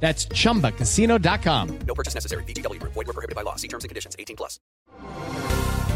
That's chumbacasino.com. No purchase necessary. BGW. Void were prohibited by law. See terms and conditions. 18 plus.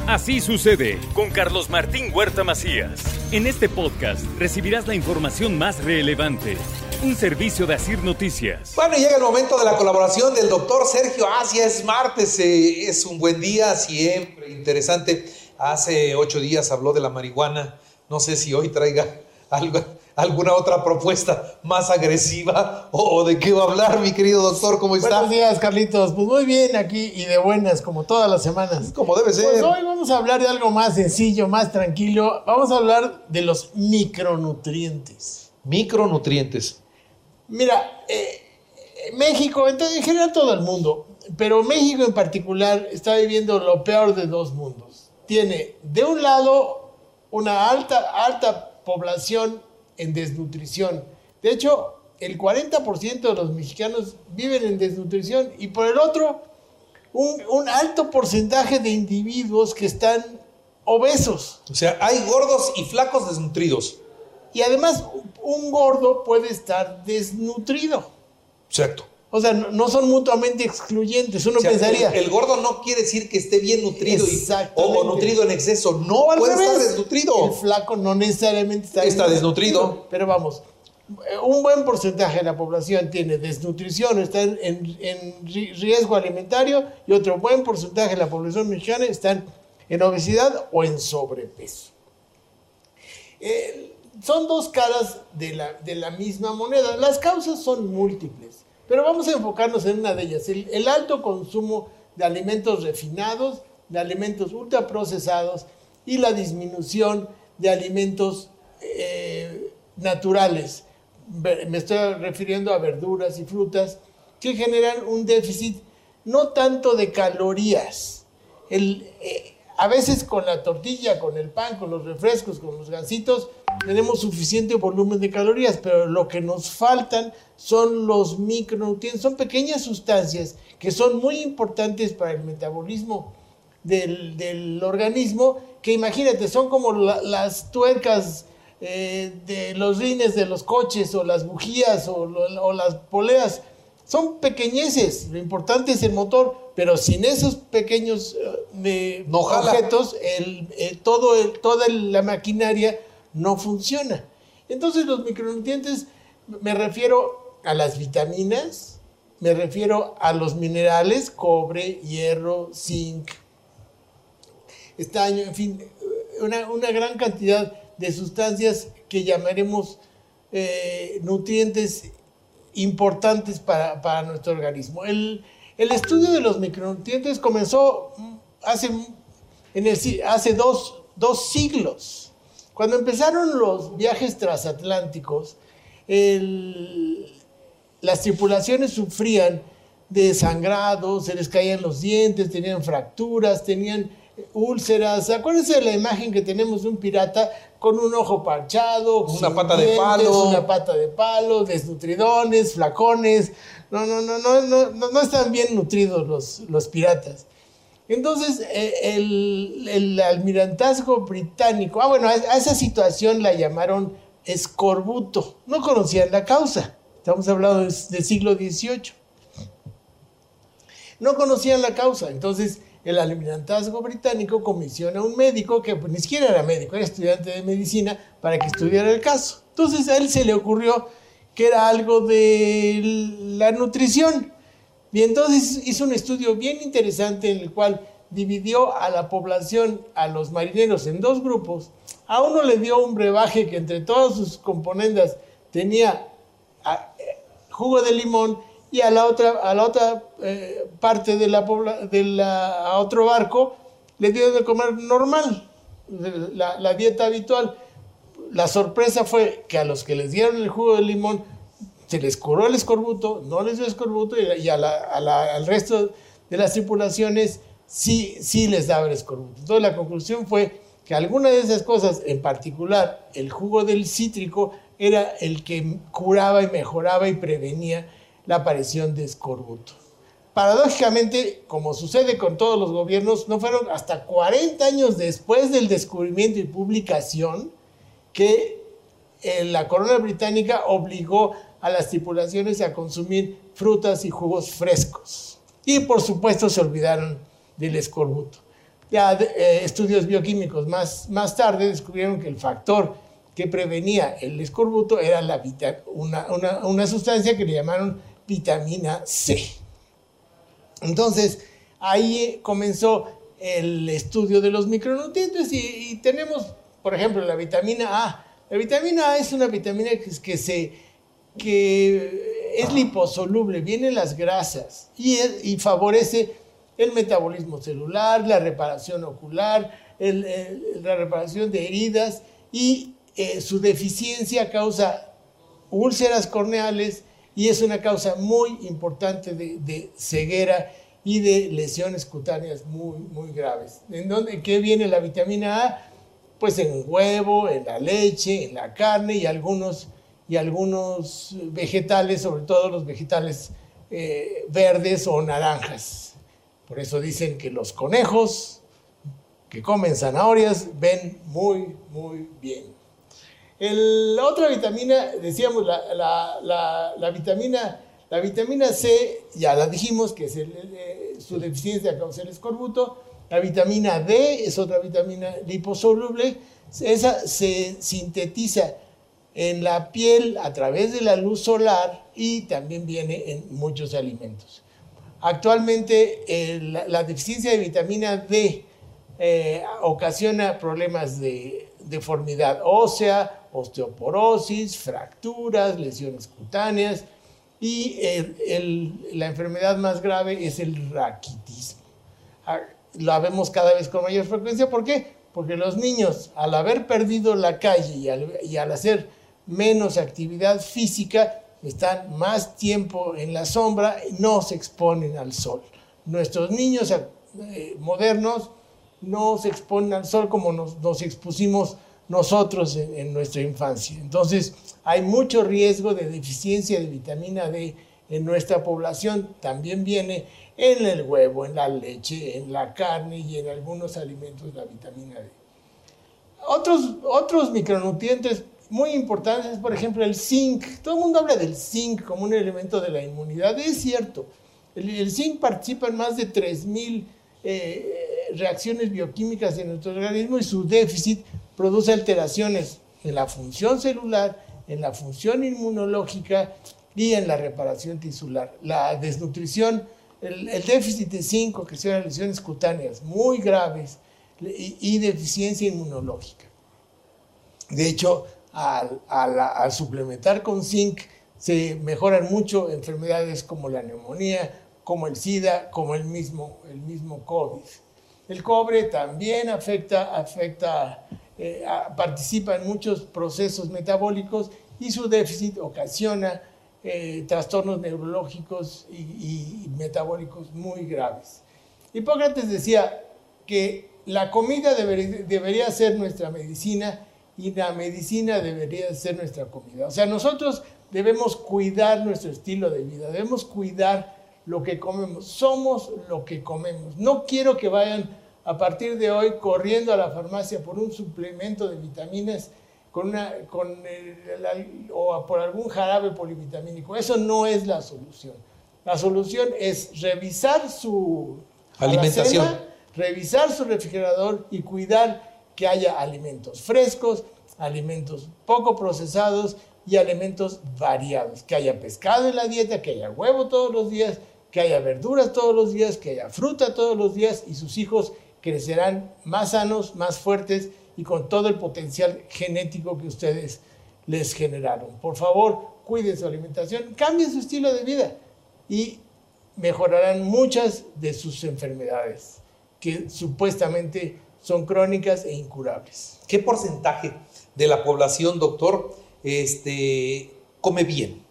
Así sucede con Carlos Martín Huerta Macías. En este podcast recibirás la información más relevante. Un servicio de Asir Noticias. Bueno, llega el momento de la colaboración del doctor Sergio Asia. Es martes, eh, es un buen día, siempre interesante. Hace ocho días habló de la marihuana. No sé si hoy traiga algo, alguna otra propuesta más agresiva o, de qué va a hablar, mi querido doctor. ¿Cómo está? Buenos días, Carlitos. Pues muy bien aquí y de buenas, como todas las semanas. Como debe ser. Pues hoy vamos a hablar de algo más sencillo, más tranquilo. Vamos a hablar de los micronutrientes. Micronutrientes. Mira, eh, México, entonces, en general todo el mundo, pero México en particular está viviendo lo peor de dos mundos. Tiene, de un lado, una alta, alta población en desnutrición. De hecho, el 40% de los mexicanos viven en desnutrición y por el otro, un, un alto porcentaje de individuos que están obesos. O sea, hay gordos y flacos desnutridos. Y además, un gordo puede estar desnutrido. Exacto. O sea, no, son mutuamente excluyentes. Uno O sea, pensaría. el, el gordo no quiere decir que esté bien nutrido y- o, nutrido en exceso. No, al puede revés, estar desnutrido. El flaco no necesariamente está, Está desnutrido. Pero vamos, eh, un buen porcentaje de la población tiene desnutrición, está en, en- en ri- riesgo alimentario y otro buen porcentaje de la población mexicana están en obesidad o en sobrepeso. Eh, son dos caras de la, de la misma moneda. Las causas son múltiples, pero vamos a enfocarnos en una de ellas, el, alto consumo de alimentos refinados, de alimentos ultraprocesados y la disminución de alimentos eh, naturales. Me estoy refiriendo a verduras y frutas que generan un déficit no tanto de calorías. El, eh, a veces con la tortilla, con el pan, con los refrescos, con los gansitos, tenemos suficiente volumen de calorías, pero lo que nos faltan son los micronutrientes, son pequeñas sustancias que son muy importantes para el metabolismo del, del organismo, que imagínate, son como la- las tuercas eh, de los rines de los coches o las bujías o las poleas. Son pequeñeces, lo importante es el motor, pero sin esos pequeños eh, No objetos, el, eh, todo el- toda la maquinaria no funciona. Entonces los micronutrientes, me refiero a las vitaminas, me refiero a los minerales, cobre, hierro, zinc, estaño, en fin, una, una gran cantidad de sustancias que llamaremos eh, nutrientes importantes para, para nuestro organismo. El, el estudio de los micronutrientes comenzó hace, en el hace dos, dos siglos. Cuando empezaron los viajes transatlánticos, el- las tripulaciones sufrían de sangrados, se les caían los dientes, tenían fracturas, tenían úlceras. Acuérdense de la imagen que tenemos de un pirata con un ojo parchado, Una pata de palo. una pata de palo, desnutridones, flacones. No, no, no, no, no, no, no están bien nutridos los, los piratas. Entonces, eh, el, el almirantazgo británico, ah, bueno, a, esa situación la llamaron escorbuto. No conocían la causa. Estamos hablando del siglo XVIII. No conocían la causa. Entonces, el almirantazgo británico comisiona a un médico que pues, ni siquiera era médico, era estudiante de medicina, para que estudiara el caso. Entonces, a él se le ocurrió que era algo de la nutrición. Y entonces hizo un estudio bien interesante en el cual dividió a la población, a los marineros, en dos grupos. A uno le dio un brebaje que entre todas sus componentes tenía ah, eh, jugo de limón y a la otra, a la otra eh, parte de la, de la- a otro barco le dio de comer normal, la, la dieta habitual. La sorpresa fue que a los que les dieron el jugo de limón se les curó el escorbuto, no les dio escorbuto y, y a la- a al resto de las tripulaciones sí, sí les daba el escorbuto. Entonces la conclusión fue que alguna de esas cosas, en particular el jugo del cítrico, era el que curaba y mejoraba y prevenía la aparición de escorbuto. Paradójicamente, como sucede con todos los gobiernos, no fueron hasta 40 años después del descubrimiento y publicación que eh, la corona británica obligó a las tripulaciones a consumir frutas y jugos frescos. Y por supuesto se olvidaron del escorbuto. Ya eh, estudios bioquímicos más, más tarde descubrieron que el factor que prevenía el escorbuto era la una, una, una sustancia que le llamaron vitamina C. Entonces, ahí comenzó el estudio de los micronutrientes y, tenemos, por ejemplo, la vitamina A. La vitamina A es una vitamina que, que, que es liposoluble, viene en las grasas y, y favorece el metabolismo celular, la reparación ocular, la reparación de heridas y eh, su deficiencia causa úlceras corneales y es una causa muy importante de, ceguera y de lesiones cutáneas muy, muy graves. ¿En dónde, qué viene la vitamina A? Pues en huevo, en la leche, en la carne y algunos, y algunos vegetales, sobre todo los vegetales eh, verdes o naranjas. Por eso dicen que los conejos que comen zanahorias ven muy, muy bien. La otra vitamina, decíamos, la, vitamina, la vitamina C, ya la dijimos, que es su deficiencia causa el escorbuto. La vitamina D es otra vitamina liposoluble. Esa se sintetiza en la piel a través de la luz solar y también viene en muchos alimentos. Actualmente la, deficiencia de vitamina D eh, ocasiona problemas de deformidad ósea, osteoporosis, fracturas, lesiones cutáneas y la enfermedad más grave es el raquitismo. Ah, la vemos cada vez con mayor frecuencia. ¿Por qué? Porque los niños, al haber perdido la calle y al hacer menos actividad física, están más tiempo en la sombra, no se exponen al sol. Nuestros niños eh, modernos no se exponen al sol como nos, expusimos nosotros en, nuestra infancia. Entonces, hay mucho riesgo de deficiencia de vitamina D en nuestra población. También viene en el huevo, en la leche, en la carne y en algunos alimentos la vitamina D. Otros, otros micronutrientes muy importantes, por ejemplo, el zinc. Todo el mundo habla del zinc como un elemento de la inmunidad. Es cierto. El, zinc participa en más de 3.000 eh, reacciones bioquímicas en nuestro organismo y su déficit produce alteraciones en la función celular, en la función inmunológica y en la reparación tisular. La desnutrición, el, déficit de zinc ocasiona lesiones cutáneas muy graves y deficiencia inmunológica. De hecho, al, suplementar con zinc se mejoran mucho enfermedades como la neumonía, como el SIDA, como el mismo, el mismo COVID. El cobre también afecta, afecta eh, participa en muchos procesos metabólicos y su déficit ocasiona eh, trastornos neurológicos y, metabólicos muy graves. Hipócrates decía que la comida debería ser nuestra medicina y la medicina debería ser nuestra comida. O sea, nosotros debemos cuidar nuestro estilo de vida, debemos cuidar lo que comemos. Somos lo que comemos. No quiero que vayan a partir de hoy corriendo a la farmacia por un suplemento de vitaminas con una, con o por algún jarabe polivitamínico. Eso no es la solución. La solución es revisar su alimentación, revisar su refrigerador y cuidar que haya alimentos frescos, alimentos poco procesados y alimentos variados, que haya pescado en la dieta, que haya huevo todos los días, que haya verduras todos los días, que haya fruta todos los días y sus hijos crecerán más sanos, más fuertes y con todo el potencial genético que ustedes les generaron. Por favor, cuiden su alimentación, cambien su estilo de vida y mejorarán muchas de sus enfermedades que supuestamente son crónicas e incurables. ¿Qué porcentaje de la población, doctor, este, come bien?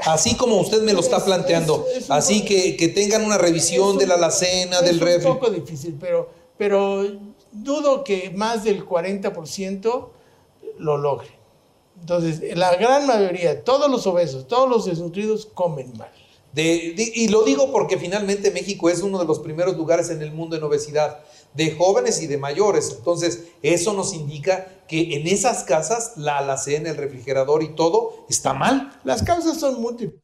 Así como usted me lo está Es- planteando. es- es Así poco- que, que tengan una revisión Es un- de la alacena, del Es refri. un poco difícil, pero, pero dudo que más del 40% lo logre. Entonces, la gran mayoría, todos los obesos, todos los desnutridos comen mal. Y lo digo porque finalmente México es uno de los primeros lugares en el mundo en obesidad, de jóvenes y de mayores. Entonces, eso nos indica que en esas casas la alacena, el refrigerador y todo está mal. Las causas son múltiples.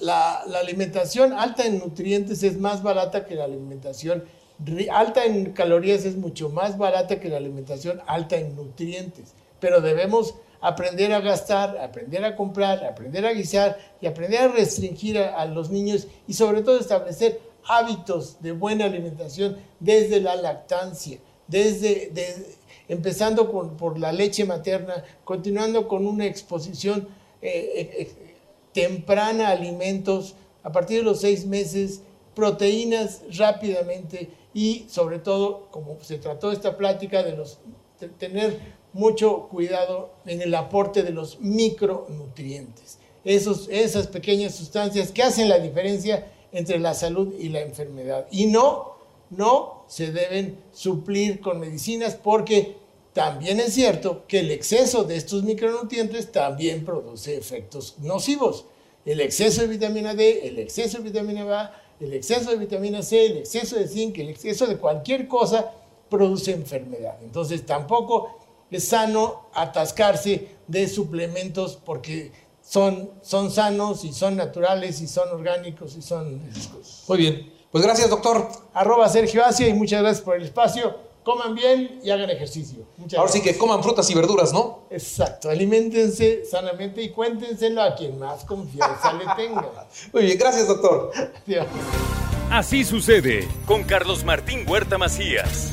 La, la alimentación alta en nutrientes es más barata que la alimentación alta en calorías es mucho más barata que la alimentación alta en nutrientes. Pero debemos aprender a gastar, aprender a comprar, aprender a guisar y aprender a restringir a, los niños y sobre todo establecer hábitos de buena alimentación desde la lactancia, desde, de- empezando por la leche materna, continuando con una exposición eh, eh, eh, temprana a alimentos a partir de los seis meses, proteínas rápidamente y sobre todo, como se trató esta plática, de los, de tener mucho cuidado en el aporte de los micronutrientes, esos, esas pequeñas sustancias que hacen la diferencia entre la salud y la enfermedad. Y no, no se deben suplir con medicinas porque también es cierto que el exceso de estos micronutrientes también produce efectos nocivos. El exceso de vitamina D, el exceso de vitamina A, el exceso de vitamina C, el exceso de zinc, el exceso de cualquier cosa produce enfermedad. Entonces tampoco es sano atascarse de suplementos porque son, son sanos y son naturales y son orgánicos y son esas cosas. Muy bien. Pues gracias, doctor. Arroba Sergio Asia y muchas gracias por el espacio. Coman bien y hagan ejercicio. Muchas Ahora sí que coman frutas y verduras, ¿no? Exacto, aliméntense sanamente y cuéntenselo a quien más confianza le tenga. Muy bien, gracias, doctor. Adiós. Así sucede con Carlos Martín Huerta Macías.